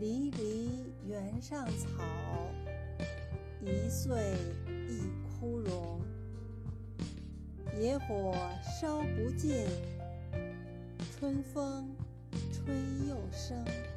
离离原上草一岁一枯荣。野火烧不尽春风吹又生。